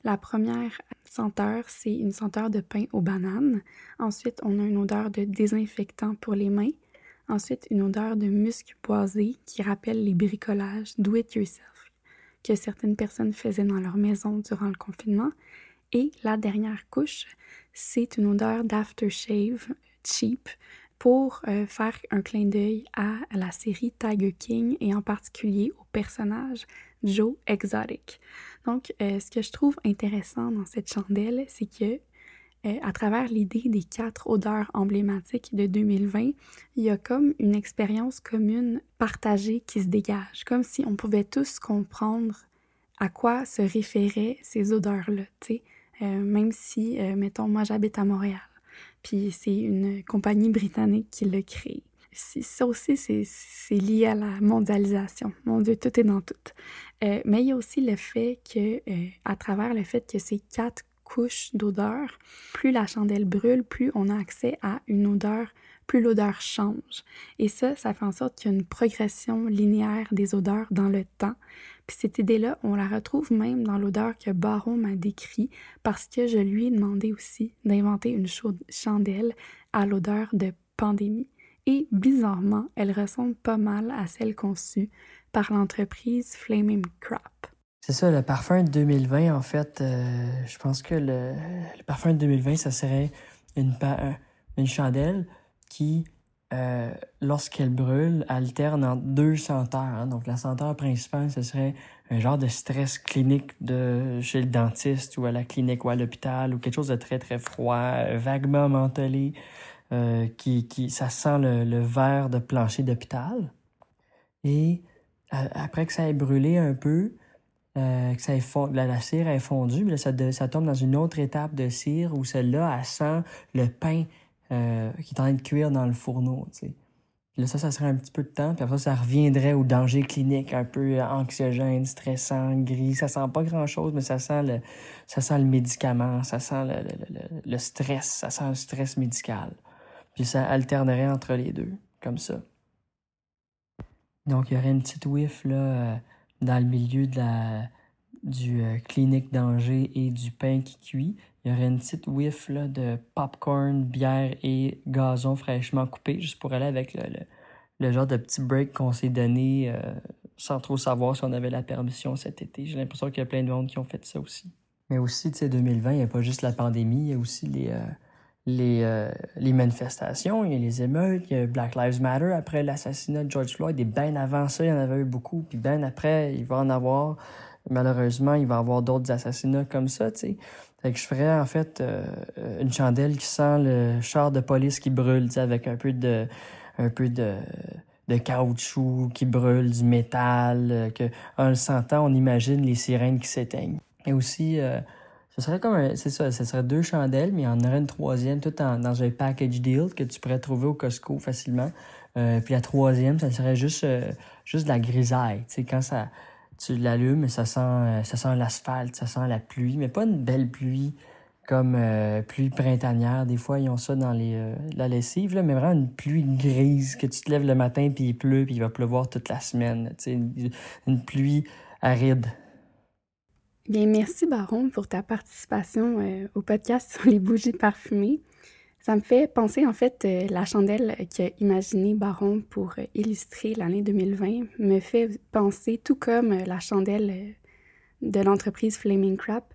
La première senteur, c'est une senteur de pain aux bananes. Ensuite, on a une odeur de désinfectant pour les mains. Ensuite, une odeur de musc boisé qui rappelle les bricolages do it yourself que certaines personnes faisaient dans leur maison durant le confinement. Et la dernière couche, c'est une odeur d'aftershave cheap pour euh, faire un clin d'œil à la série Tiger King et en particulier au personnage Joe Exotic. Donc, euh, ce que je trouve intéressant dans cette chandelle, c'est que euh, à travers l'idée des quatre odeurs emblématiques de 2020, il y a comme une expérience commune partagée qui se dégage, comme si on pouvait tous comprendre à quoi se référaient ces odeurs-là, tu sais, même si, mettons, moi j'habite à Montréal puis c'est une compagnie britannique qui l'a créé. Ça aussi, c'est lié à la mondialisation. Mon Dieu, tout est dans tout. Euh, mais il y a aussi le fait que, euh, à travers le fait que ces quatre couches d'odeur, plus la chandelle brûle, plus on a accès à une odeur, plus l'odeur change. Et ça, ça fait en sorte qu'il y a une progression linéaire des odeurs dans le temps. Puis cette idée-là, on la retrouve même dans l'odeur que Baron m'a décrit parce que je lui ai demandé aussi d'inventer une chandelle à l'odeur de pandémie. Et bizarrement, elle ressemble pas mal à celle conçue par l'entreprise Flaming Crop. C'est ça, le parfum de 2020, en fait, euh, je pense que le, parfum de 2020, ça serait une, une chandelle qui, euh, lorsqu'elle brûle, alterne en deux senteurs. Hein. Donc, la senteur principale, ce serait un genre de stress clinique de chez le dentiste ou à la clinique ou à l'hôpital ou quelque chose de très, très froid, vaguement mentholé, euh, qui, qui, ça sent le, le verre de plancher d'hôpital. Et après que ça ait brûlé un peu, euh, que ça la, cire est fondue, mais là, ça, tombe dans une autre étape de cire où celle-là, elle sent le pain euh, qui est en train de cuire dans le fourneau. Là, ça, ça serait un petit peu de temps, puis après ça, ça reviendrait au danger clinique un peu anxiogène, stressant, gris. Ça sent pas grand-chose, mais ça sent le ça sent le médicament, ça sent le, le, le stress, ça sent le stress médical. Puis ça alternerait entre les deux, comme ça. Donc, il y aurait une petite whiff, là... Dans le milieu de la, du euh, clinique danger et du pain qui cuit, il y aurait une petite whiff là, de popcorn, bière et gazon fraîchement coupé, juste pour aller avec le, le, genre de petit break qu'on s'est donné euh, sans trop savoir si on avait la permission cet été. J'ai l'impression qu'il y a plein de monde qui ont fait ça aussi. Mais aussi, tu sais, 2020, il n'y a pas juste la pandémie, il y a aussi les, euh, les, euh, les manifestations, il y a les émeutes, il y a Black Lives Matter après l'assassinat de George Floyd, et bien avant ça, il y en avait eu beaucoup, puis bien après, il va en avoir, malheureusement, il va y avoir d'autres assassinats comme ça, tu sais. Fait que je ferais, en fait, euh, une chandelle qui sent le char de police qui brûle, tu sais, avec un peu de, un peu de, de caoutchouc qui brûle, du métal, euh, que, en le sentant, on imagine les sirènes qui s'éteignent. Et aussi, ce serait comme c'est ça, ce serait deux chandelles, mais il y en aurait une troisième, tout en, dans un package deal que tu pourrais trouver au Costco facilement. Euh, puis la troisième, ça serait juste, euh, juste de la grisaille. Tu sais, quand ça, tu l'allumes, ça sent, euh, ça sent l'asphalte, ça sent la pluie, mais pas une belle pluie comme pluie printanière. Des fois, ils ont ça dans les, la lessive, là, mais vraiment une pluie grise que tu te lèves le matin puis il pleut puis il va pleuvoir toute la semaine. Tu sais, une pluie aride. Bien, merci Baron pour ta participation euh, au podcast sur les bougies parfumées. Ça me fait penser en fait euh, la chandelle qu'a imaginé Baron pour euh, illustrer l'année 2020 me fait penser tout comme la chandelle de l'entreprise Flaming Crap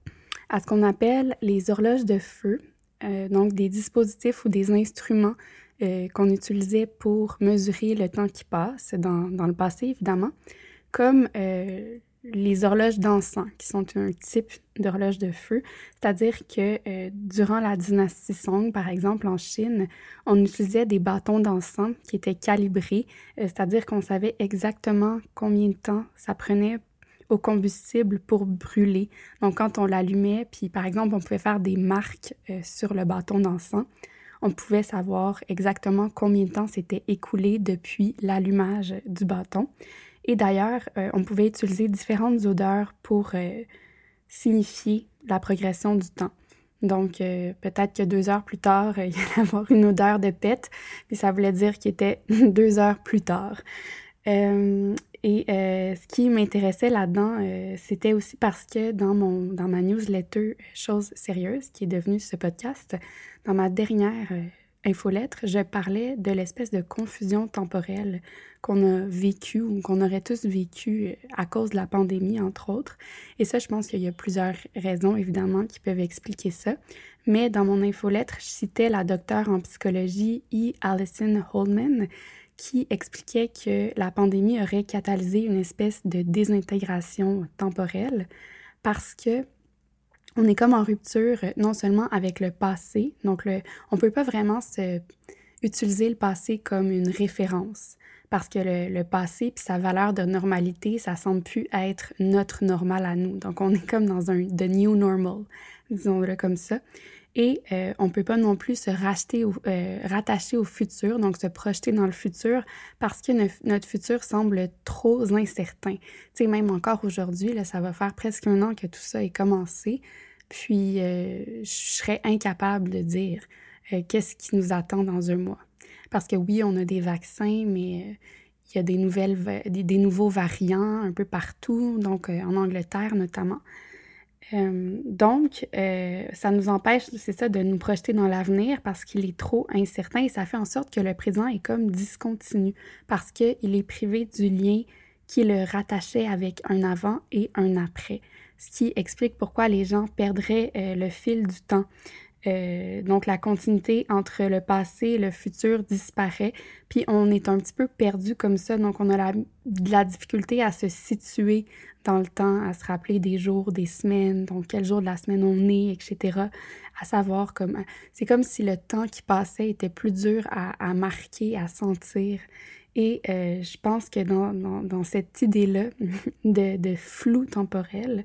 à ce qu'on appelle les horloges de feu, donc des dispositifs ou des instruments qu'on utilisait pour mesurer le temps qui passe dans, dans le passé évidemment, comme les horloges d'encens, qui sont un type d'horloge de feu. C'est-à-dire que euh, durant la dynastie Song, par exemple, en Chine, on utilisait des bâtons d'encens qui étaient calibrés, euh, c'est-à-dire qu'on savait exactement combien de temps ça prenait au combustible pour brûler. Donc, quand on l'allumait, puis par exemple, on pouvait faire des marques euh, sur le bâton d'encens, on pouvait savoir exactement combien de temps s'était écoulé depuis l'allumage du bâton. Et d'ailleurs, euh, on pouvait utiliser différentes odeurs pour euh, signifier la progression du temps. Donc, euh, peut-être que deux heures plus tard, il allait avoir une odeur de pète, puis ça voulait dire qu'il était deux heures plus tard. et ce qui m'intéressait là-dedans, c'était aussi parce que dans, mon, dans ma newsletter Chose sérieuse, qui est devenue ce podcast, dans ma dernière infolettre, je parlais de l'espèce de confusion temporelle qu'on a vécue ou qu'on aurait tous vécu euh, à cause de la pandémie, entre autres. Et ça, je pense qu'il y a plusieurs raisons, évidemment, qui peuvent expliquer ça. Mais dans mon infolettre, je citais la docteure en psychologie E. Allison Holman, qui expliquait que la pandémie aurait catalysé une espèce de désintégration temporelle parce que on est comme en rupture euh, non seulement avec le passé, donc on ne peut pas vraiment se, utiliser le passé comme une référence parce que le, le passé puis sa valeur de normalité, ça semble plus être notre normal à nous. Donc on est comme dans un the new normal, disons-le comme ça. Et euh, on ne peut pas non plus se racheter euh, rattacher au futur, donc se projeter dans le futur, parce que notre futur semble trop incertain. Tu sais, même encore aujourd'hui, ça va faire presque un an que tout ça est commencé. Puis, euh, je serais incapable de dire qu'est-ce qui nous attend dans un mois. Parce que oui, on a des vaccins, mais il y a des, nouvelles, des, nouveaux variants un peu partout, donc en Angleterre notamment. Donc, ça nous empêche, c'est ça, de nous projeter dans l'avenir parce qu'il est trop incertain et ça fait en sorte que le présent est comme discontinu parce qu'il est privé du lien qui le rattachait avec un avant et un après, ce qui explique pourquoi les gens perdraient euh, le fil du temps. Euh, donc la continuité entre le passé et le futur disparaît, puis on est un petit peu perdu comme ça, donc on a de la difficulté à se situer dans le temps, à se rappeler des jours, des semaines, donc quel jour de la semaine on est, etc. À savoir comme c'est comme si le temps qui passait était plus dur à, à marquer, à sentir. Et euh, je pense que dans, dans, cette idée-là de, de, flou temporel,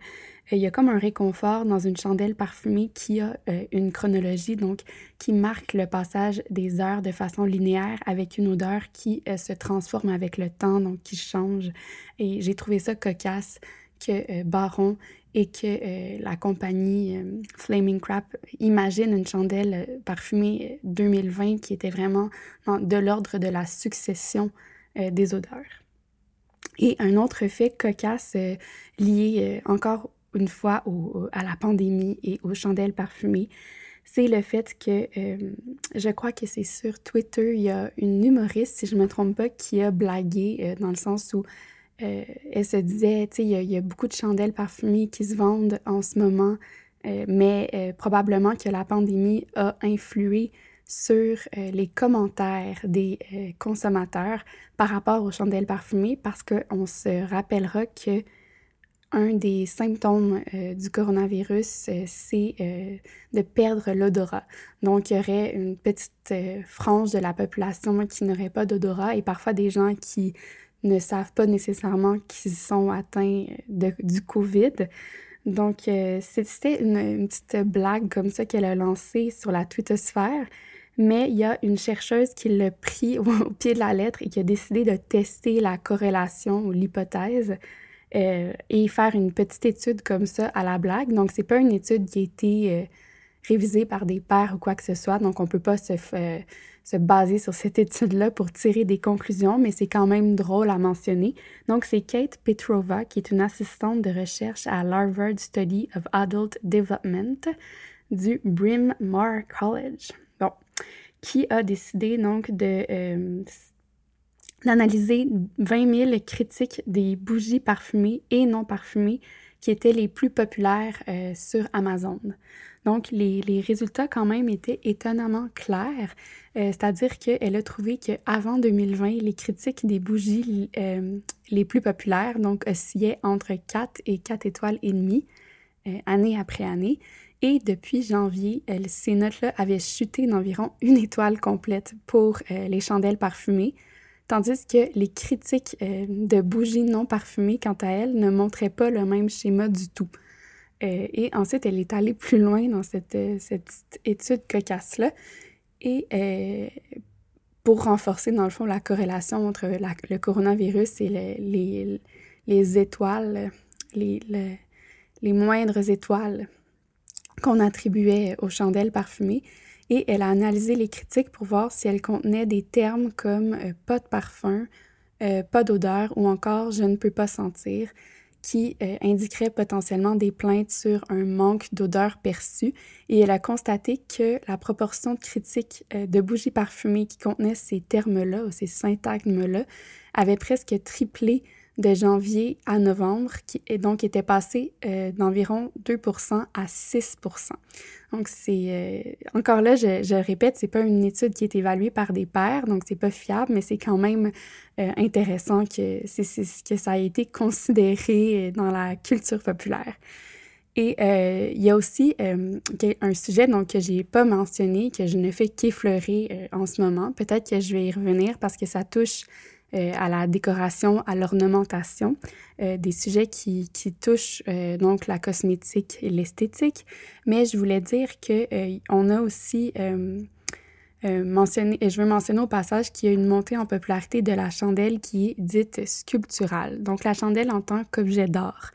euh, il y a comme un réconfort dans une chandelle parfumée qui a euh, une chronologie, donc qui marque le passage des heures de façon linéaire avec une odeur qui se transforme avec le temps, donc qui change. Et j'ai trouvé ça cocasse que Baron et que la compagnie Flaming Crap imagine une chandelle parfumée 2020 qui était vraiment de l'ordre de la succession des odeurs. Et un autre fait cocasse lié encore une fois à la pandémie et aux chandelles parfumées, c'est le fait que je crois que c'est sur Twitter, il y a une humoriste, si je ne me trompe pas, qui a blagué dans le sens où euh, elle se disait, tu sais, il y, a beaucoup de chandelles parfumées qui se vendent en ce moment, euh, mais euh, probablement que la pandémie a influé sur les commentaires des consommateurs par rapport aux chandelles parfumées parce qu'on se rappellera que un des symptômes du coronavirus, c'est de perdre l'odorat. Donc, il y aurait une petite frange de la population qui n'aurait pas d'odorat et parfois des gens qui ne savent pas nécessairement qu'ils sont atteints de, du COVID. Donc, euh, c'était une, petite blague comme ça qu'elle a lancée sur la twittosphère. Mais il y a une chercheuse qui l'a pris au, pied de la lettre et qui a décidé de tester la corrélation ou l'hypothèse euh, et faire une petite étude comme ça à la blague. Donc, c'est pas une étude qui a été euh, révisée par des pairs ou quoi que ce soit. Donc, on peut pas se, se baser sur cette étude-là pour tirer des conclusions, mais c'est quand même drôle à mentionner. Donc, c'est Kate Petrova, qui est une assistante de recherche à l'Harvard Study of Adult Development du Bryn College. Bon, qui a décidé donc de euh, d'analyser 20 000 critiques des bougies parfumées et non parfumées qui étaient les plus populaires euh, sur Amazon. Donc, les, les, résultats quand même étaient étonnamment clairs, euh, c'est-à-dire qu'elle a trouvé qu'avant 2020, les critiques des bougies euh, les plus populaires, donc oscillaient entre 4 et 4 étoiles et demie, année après année. Et depuis janvier, ces notes-là avaient chuté d'environ une étoile complète pour les chandelles parfumées, tandis que les critiques euh, de bougies non parfumées, quant à elles, ne montraient pas le même schéma du tout. Euh, et ensuite, elle est allée plus loin dans cette, euh, cette étude cocasse-là. Et pour renforcer, dans le fond, la corrélation entre le coronavirus et les, les, étoiles, les, les moindres étoiles qu'on attribuait aux chandelles parfumées, et elle a analysé les critiques pour voir si elles contenaient des termes comme euh, pas de parfum, euh, pas d'odeur ou encore je ne peux pas sentir, qui euh, indiqueraient potentiellement des plaintes sur un manque d'odeur perçue. Et elle a constaté que la proportion de critiques de bougies parfumées qui contenaient ces termes-là ou ces syntagmes-là avait presque triplé de janvier à novembre, qui est donc était passé euh, d'environ 2% à 6 Donc, c'est euh, encore là, je, je répète, c'est pas une étude qui est évaluée par des pairs, donc c'est pas fiable, mais c'est quand même euh, intéressant que, que ça a été considéré dans la culture populaire. Et il y a aussi un sujet donc, que j'ai pas mentionné, que je ne fais qu'effleurer en ce moment. Peut-être que je vais y revenir parce que ça touche euh, à la décoration, à l'ornementation, euh, des sujets qui, qui touchent euh, donc la cosmétique et l'esthétique. Mais je voulais dire que on a aussi mentionné, et je veux mentionner au passage qu'il y a une montée en popularité de la chandelle qui est dite sculpturale. Donc la chandelle en tant qu'objet d'art.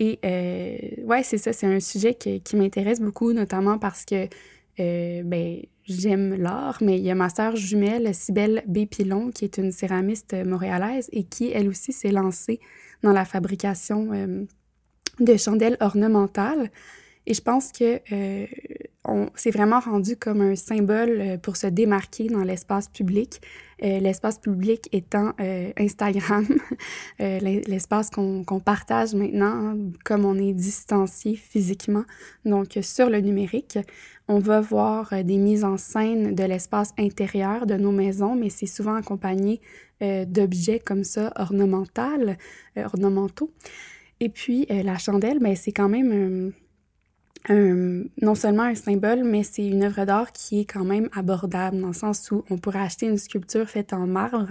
Et ouais, c'est ça, c'est un sujet qui, qui m'intéresse beaucoup, notamment parce que ben, j'aime l'art, mais il y a ma sœur jumelle, Cybelle Bépilon, qui est une céramiste montréalaise et qui, elle aussi, s'est lancée dans la fabrication euh, de chandelles ornementales. Et je pense que c'est vraiment rendu comme un symbole pour se démarquer dans l'espace public. l'espace public étant Instagram, l'espace qu'on partage maintenant, comme on est distancié physiquement, donc sur le numérique. On va voir des mises en scène de l'espace intérieur de nos maisons, mais c'est souvent accompagné euh, d'objets comme ça, ornementaux. Euh, ornementaux. Et puis, euh, la chandelle, ben, c'est quand même non seulement un symbole, mais c'est une œuvre d'art qui est quand même abordable, dans le sens où on pourrait acheter une sculpture faite en marbre,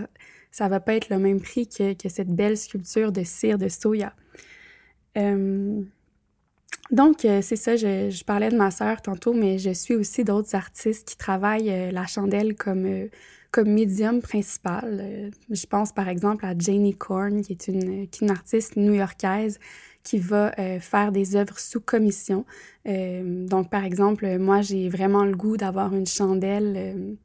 ça va pas être le même prix que, que cette belle sculpture de cire de soya. donc, c'est ça, je, parlais de ma sœur tantôt, mais je suis aussi d'autres artistes qui travaillent la chandelle comme comme médium principal. Euh, je pense par exemple à Janie Korn, qui est une, qui est une artiste new-yorkaise qui va euh, faire des œuvres sous commission. Euh, donc, par exemple, moi, j'ai vraiment le goût d'avoir une chandelle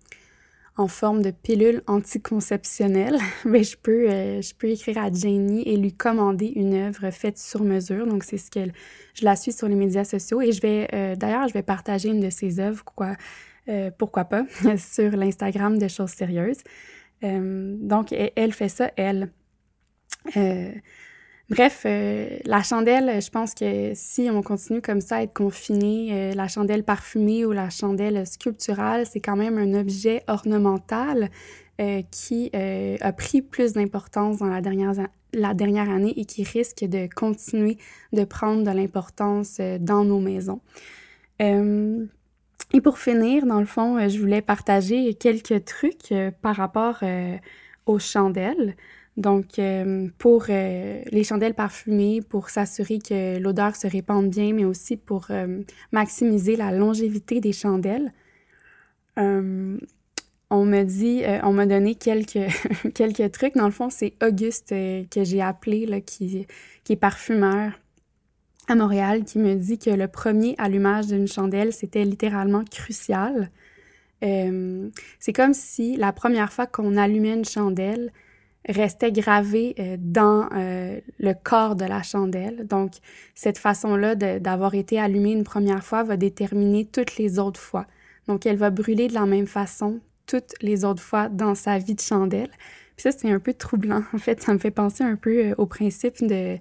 en forme de pilule anticonceptionnelle. Mais je peux, je peux écrire à Janie et lui commander une œuvre faite sur mesure. Donc, c'est ce qu'elle... Je la suis sur les médias sociaux et je vais... D'ailleurs, je vais partager une de ses œuvres, quoi euh, pourquoi pas, sur l'Instagram de choses sérieuses. Euh, donc, elle fait ça, elle. Euh, bref, la chandelle, je pense que si on continue comme ça à être confiné, la chandelle parfumée ou la chandelle sculpturale, c'est quand même un objet ornemental qui a pris plus d'importance dans la dernière, la dernière année et qui risque de continuer de prendre de l'importance dans nos maisons. Et pour finir, dans le fond, euh, je voulais partager quelques trucs euh, par rapport euh, aux chandelles. Donc, pour les chandelles parfumées, pour s'assurer que l'odeur se répande bien, mais aussi pour maximiser la longévité des chandelles. on me dit, on m'a donné quelques, quelques trucs. Dans le fond, c'est Auguste que j'ai appelé, là, qui, qui est parfumeur à Montréal qui me dit que le premier allumage d'une chandelle, c'était littéralement crucial. Euh, c'est comme si la première fois qu'on allumait une chandelle restait gravé euh, dans euh, le corps de la chandelle. Donc, cette façon-là d'avoir été allumée une première fois va déterminer toutes les autres fois. Donc, elle va brûler de la même façon toutes les autres fois dans sa vie de chandelle. Puis ça, c'est un peu troublant. En fait, ça me fait penser un peu au principe de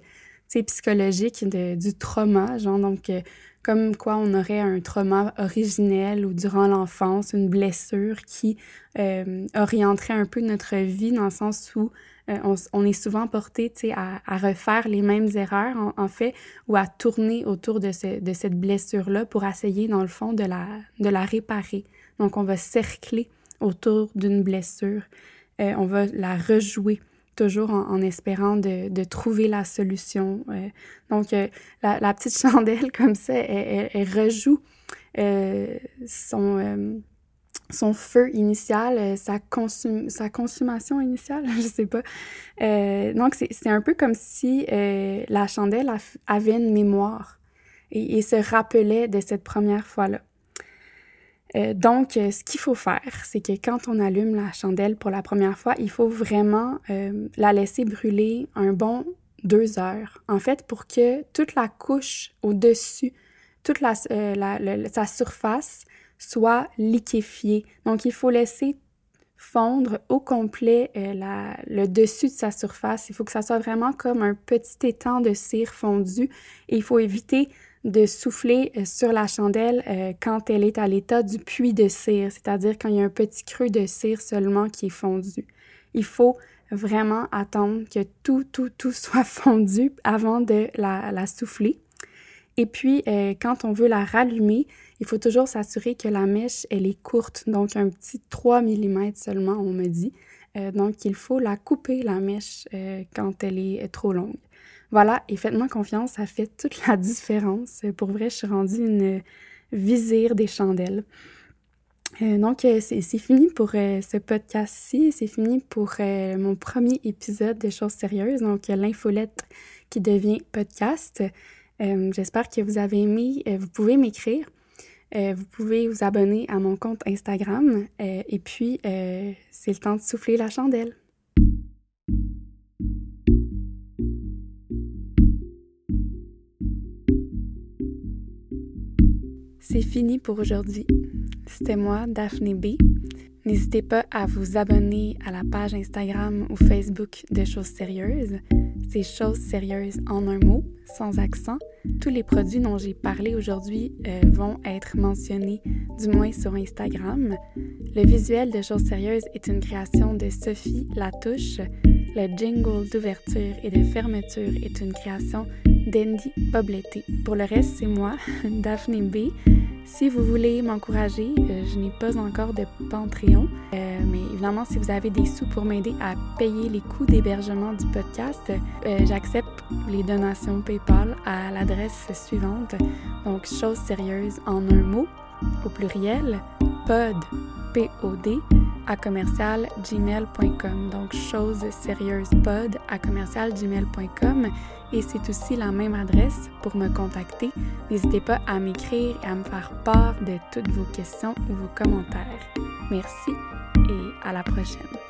psychologique de, du trauma, genre donc euh, comme quoi on aurait un trauma originel ou durant l'enfance, une blessure qui euh, orienterait un peu notre vie dans le sens où euh, on, est souvent porté à, à refaire les mêmes erreurs, en, fait, ou à tourner autour de, ce, de cette blessure-là pour essayer, dans le fond, de la, de la réparer. Donc, on va cercler autour d'une blessure, on va la rejouer toujours en, espérant de, trouver la solution. Euh, donc, euh, la, petite chandelle, comme ça, elle, rejoue euh, son, son feu initial, sa, consum sa consommation initiale, je sais pas. donc, c'est un peu comme si la chandelle avait une mémoire et, et se rappelait de cette première fois-là. Euh, donc, euh, ce qu'il faut faire, c'est que quand on allume la chandelle pour la première fois, il faut vraiment euh, la laisser brûler un bon deux heures. En fait, pour que toute la couche au-dessus, toute la, sa surface soit liquéfiée. Donc, il faut laisser fondre au complet le dessus de sa surface. Il faut que ça soit vraiment comme un petit étang de cire fondue et il faut éviter de souffler euh, sur la chandelle euh, quand elle est à l'état du puits de cire, c'est-à-dire quand il y a un petit creux de cire seulement qui est fondu. Il faut vraiment attendre que tout, tout, tout soit fondu avant de la, souffler. Et puis, euh, quand on veut la rallumer, il faut toujours s'assurer que la mèche, elle est courte, donc un petit 3 mm seulement, on me dit. donc, il faut la couper, la mèche, quand elle est trop longue. Voilà, et faites-moi confiance, ça fait toute la différence. Pour vrai, je suis rendue une visire des chandelles. Euh, donc, euh, c'est fini pour euh, ce podcast-ci. C'est fini pour mon premier épisode de Choses sérieuses, donc l'infolette qui devient podcast. J'espère que vous avez aimé. vous pouvez m'écrire. vous pouvez vous abonner à mon compte Instagram. et puis, c'est le temps de souffler la chandelle. C'est fini pour aujourd'hui. C'était moi, Daphné B. N'hésitez pas à vous abonner à la page Instagram ou Facebook de Choses Sérieuses. C'est Choses Sérieuses en un mot, sans accent. Tous les produits dont j'ai parlé aujourd'hui euh, vont être mentionnés, du moins sur Instagram. Le visuel de Choses Sérieuses est une création de Sophie Latouche. Le jingle d'ouverture et de fermeture est une création d'Andy Pobleté. Pour le reste, c'est moi, Daphné B. Si vous voulez m'encourager, euh, je n'ai pas encore de Patreon, euh, mais évidemment, si vous avez des sous pour m'aider à payer les coûts d'hébergement du podcast, euh, j'accepte les donations PayPal à l'adresse suivante. Donc, chose sérieuse en un mot, au pluriel, pod, P-O-D, à commercial gmail.com. Donc, chose sérieuse pod à commercial gmail.com. Et c'est aussi la même adresse pour me contacter. N'hésitez pas à m'écrire et à me faire part de toutes vos questions ou vos commentaires. Merci et à la prochaine.